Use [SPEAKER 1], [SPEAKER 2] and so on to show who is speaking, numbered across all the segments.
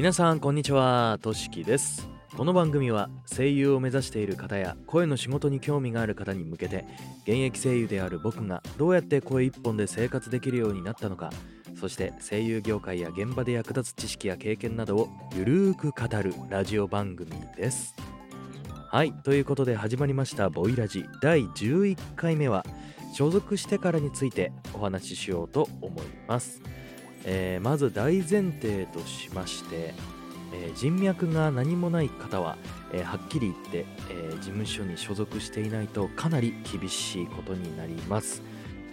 [SPEAKER 1] 皆さんこんにちは。としきです。この番組は声優を目指している方や声の仕事に興味がある方に向けて現役声優である僕がどうやって声一本で生活できるようになったのかそして声優業界や現場で役立つ知識や経験などをゆるーく語るラジオ番組です。はいということで始まりましたボイラジ。第11回目は所属してからについてお話ししようと思います。えーまず大前提としまして、えー人脈が何もない方は、えーはっきり言って、えー事務所に所属していないとかなり厳しいことになります、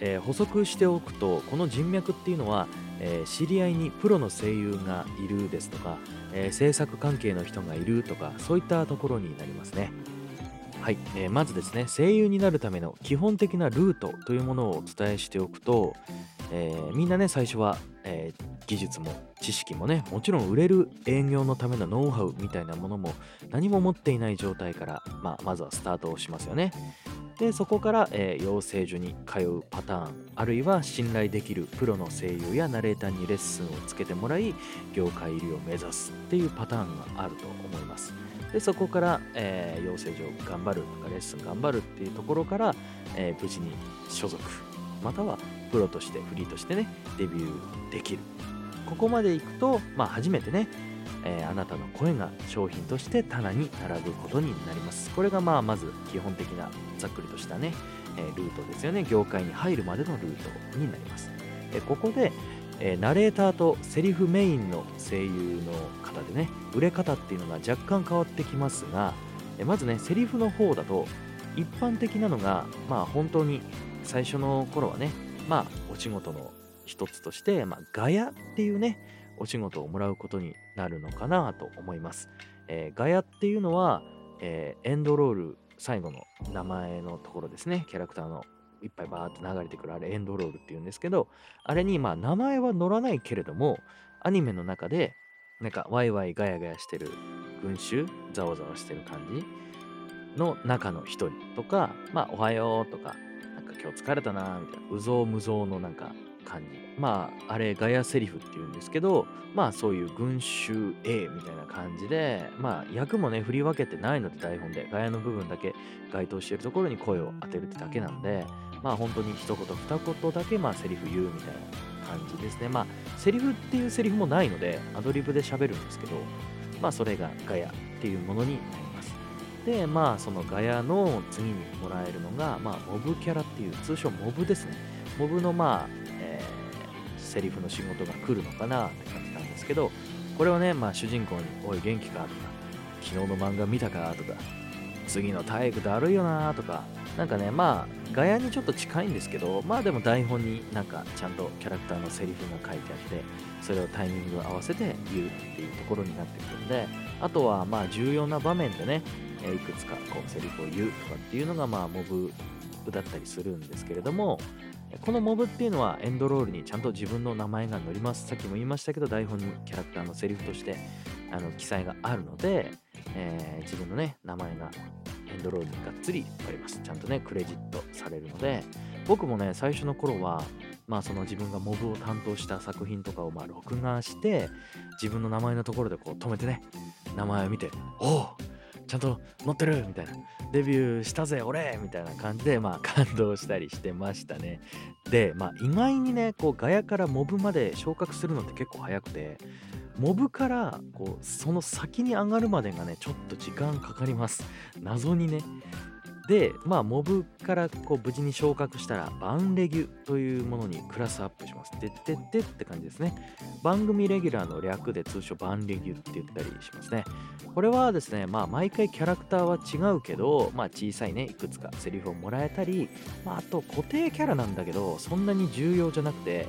[SPEAKER 1] えー補足しておくとこの人脈っていうのは、えー知り合いにプロの声優がいるですとか、えー制作関係の人がいるとかそういったところになりますね。はい、えーまずですね声優になるための基本的なルートというものをお伝えしておくと、えーみんなね最初は、えー技術も知識もねもちろん売れる営業のためのノウハウみたいなものも何も持っていない状態から、まあ、まずはスタートをしますよね。でそこから、えー養成所に通うパターンあるいは信頼できるプロの声優やナレーターにレッスンをつけてもらい業界入りを目指すっていうパターンがあると思います。でそこから、えー養成所頑張るとかレッスン頑張るっていうところから、えー無事に所属またはプロとしてフリーとしてねデビューできる。ここまでいくと、まあ、初めてね、えーあなたの声が商品として棚に並ぶことになります。これがまあまず基本的なざっくりとしたね、えールートですよね。業界に入るまでのルートになります、えーここで、えーナレーターとセリフメインの声優の方でね売れ方っていうのが若干変わってきますが、えまずねセリフの方だと一般的なのがまあ本当に最初の頃はねまあお仕事の一つとして、まあ、ガヤっていうねお仕事をもらうことになるのかなと思います、えーガヤっていうのは、えーエンドロール最後の名前のところですね。キャラクターのいっぱいバーって流れてくるあれエンドロールっていうんですけどあれにまあ名前は載らないけれどもアニメの中でなんかワイワイガヤガヤしてる群衆ざわざわしてる感じの中の一人とかまあおはようとか今日疲れたなみたいな。うぞうむぞうのなんか感じ。まああれガヤセリフっていうんですけどまあそういう群衆 A みたいな感じでまあ役もね振り分けてないので台本でガヤの部分だけ該当しているところに声を当てるってだけなんでまあ本当に一言二言だけまあセリフ言うみたいな感じですね。まあセリフっていうセリフもないのでアドリブで喋るんですけどまあそれがガヤっていうものになります。でまあそのガヤの次にもらえるのがまあモブキャラっていう通称モブですねモブのまあ、えーセリフの仕事が来るのかなって感じなんですけどこれはねまあ主人公に「おい元気か?」とか「昨日の漫画見たか?」とか「次の体育だるいよな」とかなんかねまあガヤにちょっと近いんですけどまあでも台本になんかちゃんとキャラクターのセリフが書いてあってそれをタイミング合わせて言うっていうところになってくるんであとはまあ重要な場面でねえいくつかこうセリフを言うとかっていうのがまあモブだったりするんですけれどもこのモブっていうのはエンドロールにちゃんと自分の名前が載ります。さっきも言いましたけど台本にキャラクターのセリフとしてあの記載があるので、えー自分のね名前がエンドロールにがっつり載ります。ちゃんとねクレジットされるので僕もね最初の頃はまあその自分がモブを担当した作品とかをまあ録画して自分の名前のところでこう止めてね名前を見ておおちゃんと載ってるみたいな。デビューしたぜ俺みたいな感じでまあ 感動したりしてましたね。でまあ意外にねこうガヤからモブまで昇格するのって結構早くてモブからこうその先に上がるまでがねちょっと時間かかります。謎にね。でまあモブからこう無事に昇格したらバンレギュというものにクラスアップします。でってってって感じですね。番組レギュラーの略で通称バンレギュって言ったりしますね。これはですねまあ毎回キャラクターは違うけどまあ小さいねいくつかセリフをもらえたり、まあ、あと固定キャラなんだけどそんなに重要じゃなくて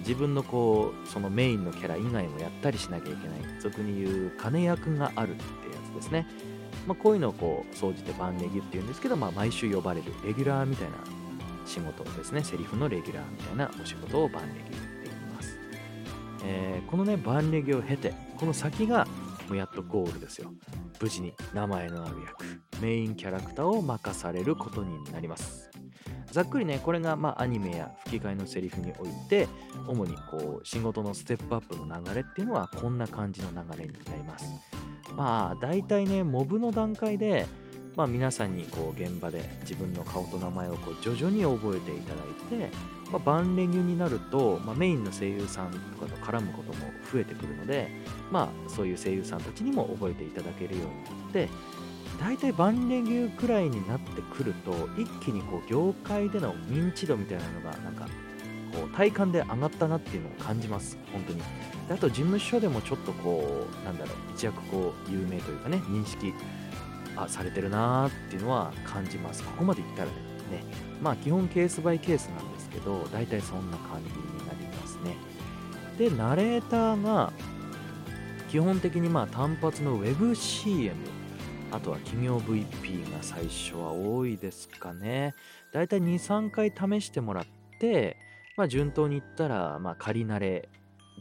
[SPEAKER 1] 自分のこうそのメインのキャラ以外もやったりしなきゃいけない。俗に言う金役があるってやつですね。まあ、こういうのをこう総じてバンレギっていうんですけど、まあ、毎週呼ばれるレギュラーみたいな仕事ですね。セリフのレギュラーみたいなお仕事をバンレギュって言います、えーこのねバンレギを経てこの先がもうやっとゴールですよ。無事に名前のある役メインキャラクターを任されることになります。ざっくりねこれがまあアニメや吹き替えのセリフにおいて主にこう仕事のステップアップの流れっていうのはこんな感じの流れになります。まあ大体ねモブの段階でまあ、皆さんにこう現場で自分の顔と名前をこう徐々に覚えていただいて、まあ、バンレギュになると、まあ、メインの声優さんとかと絡むことも増えてくるので、まあ、そういう声優さんたちにも覚えていただけるようになって大体バンレギュくらいになってくると一気にこう業界での認知度みたいなのがなんかこう体感で上がったなっていうのを感じます。本当に。であと事務所でもちょっとこうなんだろう一躍こう有名というかね認識あされてるなーっていうのは感じます。ここまで言ったらね。まあ基本ケースバイケースなんですけど大体そんな感じになりますね。でナレーターが基本的にまあ単発の WebCM あとは企業 VP が最初は多いですかね。だいたい23回試してもらってまあ順当にいったらまあ仮慣れ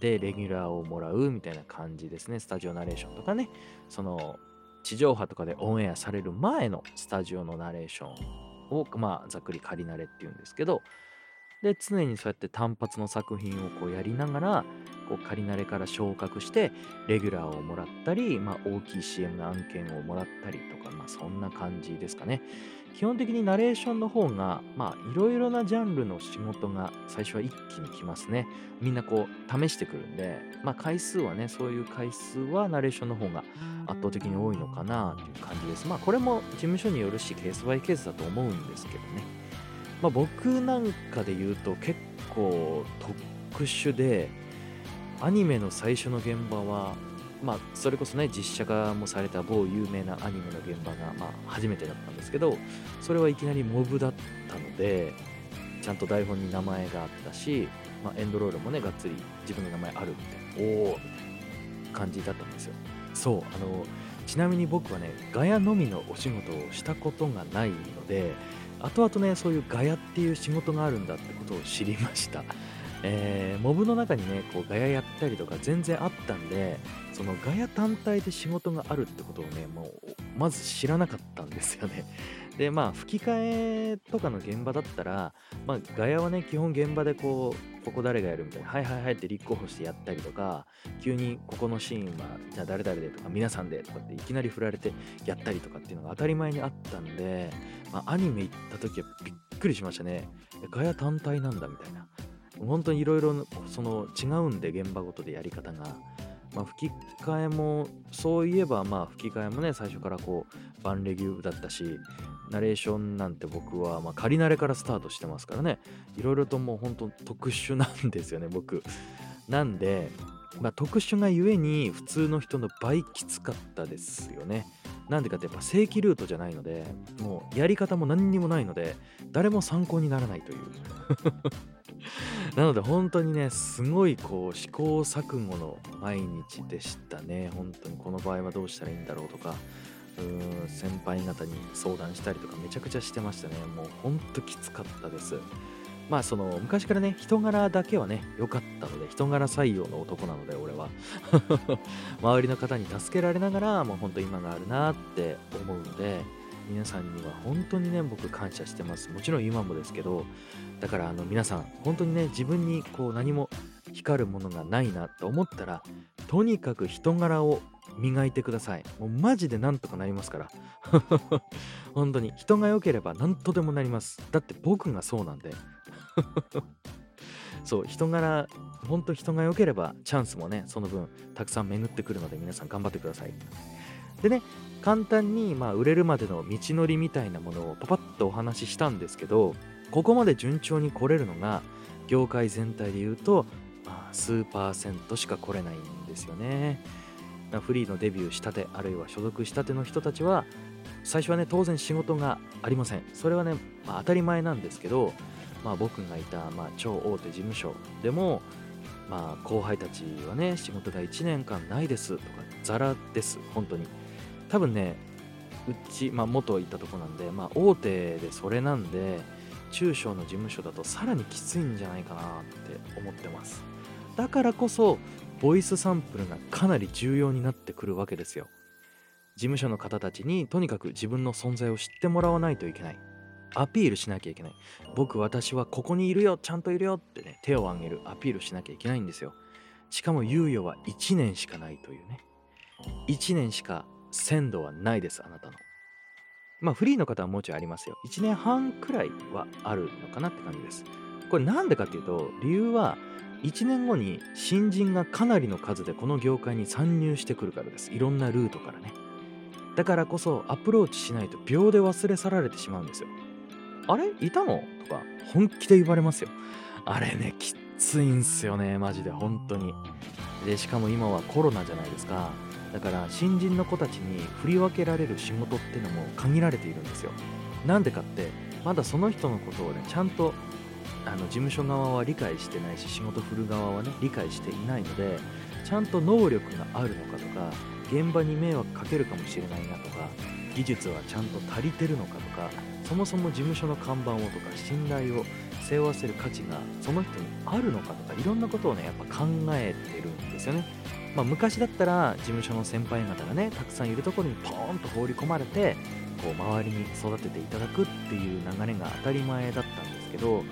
[SPEAKER 1] でレギュラーをもらうみたいな感じですね。スタジオナレーションとかね。その地上波とかでオンエアされる前のスタジオのナレーションを、まあ、ざっくり仮慣れっていうんですけど、で、常にそうやって単発の作品をこうやりながら、こう仮慣れから昇格して、レギュラーをもらったり、まあ、大きい CM の案件をもらったりとか、まあ、そんな感じですかね。基本的にナレーションの方が、いろいろなジャンルの仕事が最初は一気に来ますね。みんなこう、試してくるんで、まあ、回数はね、そういう回数はナレーションの方が圧倒的に多いのかなという感じです。まあ、これも事務所によるし、ケースバイケースだと思うんですけどね。まあ、僕なんかで言うと結構特殊で、アニメの最初の現場は、まあ、それこそね、実写化もされた某有名なアニメの現場が、まあ、初めてだったんですけど、それはいきなりモブだったので、ちゃんと台本に名前があったし、まあ、エンドロールもね、がっつり自分の名前あるみたいな、おおみたいな感じだったんですよ。そう、あの、ちなみに僕はね、ガヤのみのお仕事をしたことがないので、後々ね、そういうガヤっていう仕事があるんだってことを知りました。えー、モブの中にね、こうガヤやったりとか全然あったんで、そのガヤ単体で仕事があるってことをね、もうまず知らなかったんですよね。で、まあ吹き替えとかの現場だったら、まあガヤはね、基本現場でこう、ここ誰がやるみたいな、はいはいはいって立候補してやったりとか、急にここのシーンは、じゃあ誰々でとか、皆さんでとかっていきなり振られてやったりとかっていうのが当たり前にあったんで、まあアニメ行った時はびっくりしましたね。ガヤ単体なんだみたいな。本当にいろいろその違うんで現場ごとでやり方が、まあ、吹き替えもそういえばまあ吹き替えもね最初からこうバンレギューだったしナレーションなんて僕はまあ仮慣れからスタートしてますからね。いろいろともう本当特殊なんですよね僕。なんで、まあ、特殊がゆえに普通の人の倍きつかったですよね。なんでかってやっぱ正規ルートじゃないのでもうやり方も何にもないので誰も参考にならないという。なので本当にね、すごいこう試行錯誤の毎日でしたね。本当にこの場合はどうしたらいいんだろうとか、うーん先輩方に相談したりとかめちゃくちゃしてましたね。もうほんときつかったです。まあその昔からね、人柄だけはね、良かったので、人柄採用の男なので、俺は。周りの方に助けられながら、もうほんと今があるなって思うので、皆さんには本当にね、僕感謝してます。もちろん今もですけど、だからあの皆さん、本当にね、自分にこう何も光るものがないなと思ったら、とにかく人柄を磨いてください。もうマジでなんとかなりますから。本当に人が良ければ何とでもなります。だって僕がそうなんで。そう、人柄、本当人が良ければチャンスもね、その分たくさん巡ってくるので皆さん頑張ってください。でね、簡単にまあ売れるまでの道のりみたいなものをパパッとお話ししたんですけど、ここまで順調に来れるのが業界全体で言うと、まあ、数パーセントしか来れないんですよね。フリーのデビューしたてあるいは所属したての人たちは最初はね当然仕事がありませんそれはね、まあ、当たり前なんですけど、まあ、僕がいた、まあ、超大手事務所でも、まあ、後輩たちはね仕事が1年間ないですとかザラです本当に多分ねうち、まあ、元行ったとこなんで、まあ、大手でそれなんで中小の事務所だとさらにきついんじゃないかなって思ってます。だからこそボイスサンプルがかなり重要になってくるわけですよ。事務所の方たちにとにかく自分の存在を知ってもらわないといけない。アピールしなきゃいけない。僕私はここにいるよちゃんといるよってね手を挙げる。アピールしなきゃいけないんですよ。しかも猶予は1年しかないというね。1年しか鮮度はないですあなたの。まあフリーの方はもうちょいありますよ。1年半くらいはあるのかなって感じです。これなんでかっていうと理由は1年後に新人がかなりの数でこの業界に参入してくるからです。いろんなルートからね。だからこそアプローチしないと秒で忘れ去られてしまうんですよ。あれ？いたの？とか本気で言われますよ。あれねきついんすよねマジで本当に。でしかも今はコロナじゃないですか。だから新人の子たちに振り分けられる仕事っていうのも限られているんですよなんでかってまだその人のことをねちゃんとあの事務所側は理解してないし仕事振る側はね理解していないのでちゃんと能力があるのかとか現場に迷惑かけるかもしれないなとか技術はちゃんと足りてるのかとかそもそも事務所の看板をとか信頼を背負わせる価値がその人にあるのかとかいろんなことをねやっぱ考えてるんですよね。まあ、昔だったら事務所の先輩方がねたくさんいるところにポーンと放り込まれてこう周りに育てていただくっていう流れが当たり前だったんですけど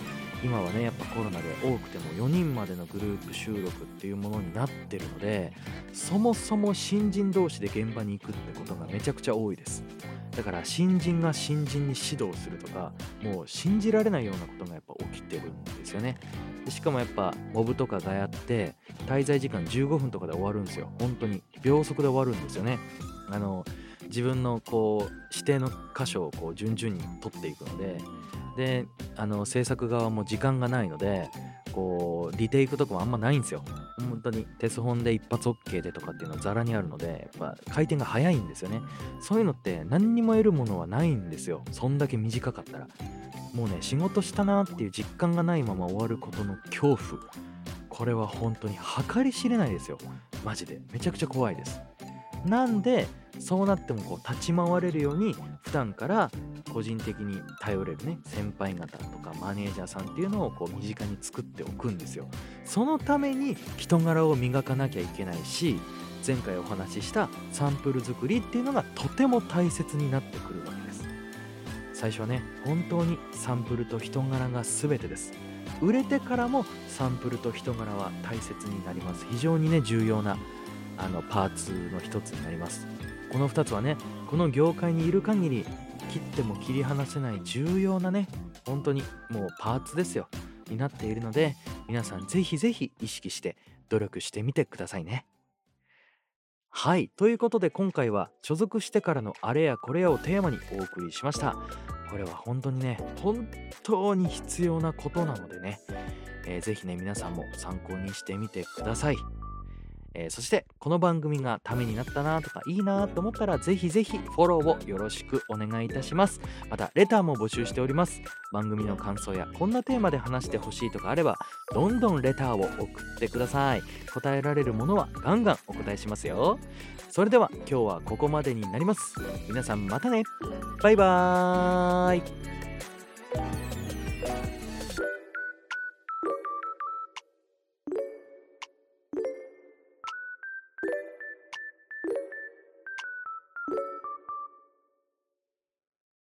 [SPEAKER 1] 今はねやっぱコロナで多くても4人までのグループ収録っていうものになってるのでそもそも新人同士で現場に行くってことがめちゃくちゃ多いです。だから新人が新人に指導するとかもう信じられないようなことがやっぱ起きてるんですよね。しかもやっぱモブとかがやって滞在時間15分とかで終わるんですよ。本当に。秒速で終わるんですよね。あの自分のこう指定の箇所をこう順々に取っていくので。であの制作側も時間がないのでこうリテイクとかもあんまないんですよ。本当に。テス本で一発 OK でとかっていうのはザラにあるのでやっぱ回転が早いんですよね。そういうのって何にも得るものはないんですよ。そんだけ短かったら。もうね仕事したなっていう実感がないまま終わることの恐怖。これは本当に計り知れないですよ。マジで。めちゃくちゃ怖いです。なんでそうなってもこう立ち回れるように普段から個人的に頼れるね先輩方とかマネージャーさんっていうのをこう身近に作っておくんですよ。そのために人柄を磨かなきゃいけないし前回お話ししたサンプル作りっていうのがとても大切になってくるわけ。です最初はね本当にサンプルと人柄が全てです。売れてからもサンプルと人柄は大切になります。非常にね重要なあのパーツの一つになります。この2つはねこの業界にいる限り切っても切り離せない重要なね本当にもうパーツですよ。になっているので皆さんぜひぜひ意識して努力してみてくださいね。はい。ということで今回は所属してからのあれやこれやをテーマにお送りしました。これは本当にね本当に必要なことなのでね、えー、ぜひね皆さんも参考にしてみてください。えー、そしてこの番組がためになったなとかいいなと思ったらぜひぜひフォローをよろしくお願いいたします。またレターも募集しております。番組の感想やこんなテーマで話してほしいとかあればどんどんレターを送ってください。答えられるものはガンガンお答えしますよ。それでは今日はここまでになります。皆さんまたね。バイバーイ。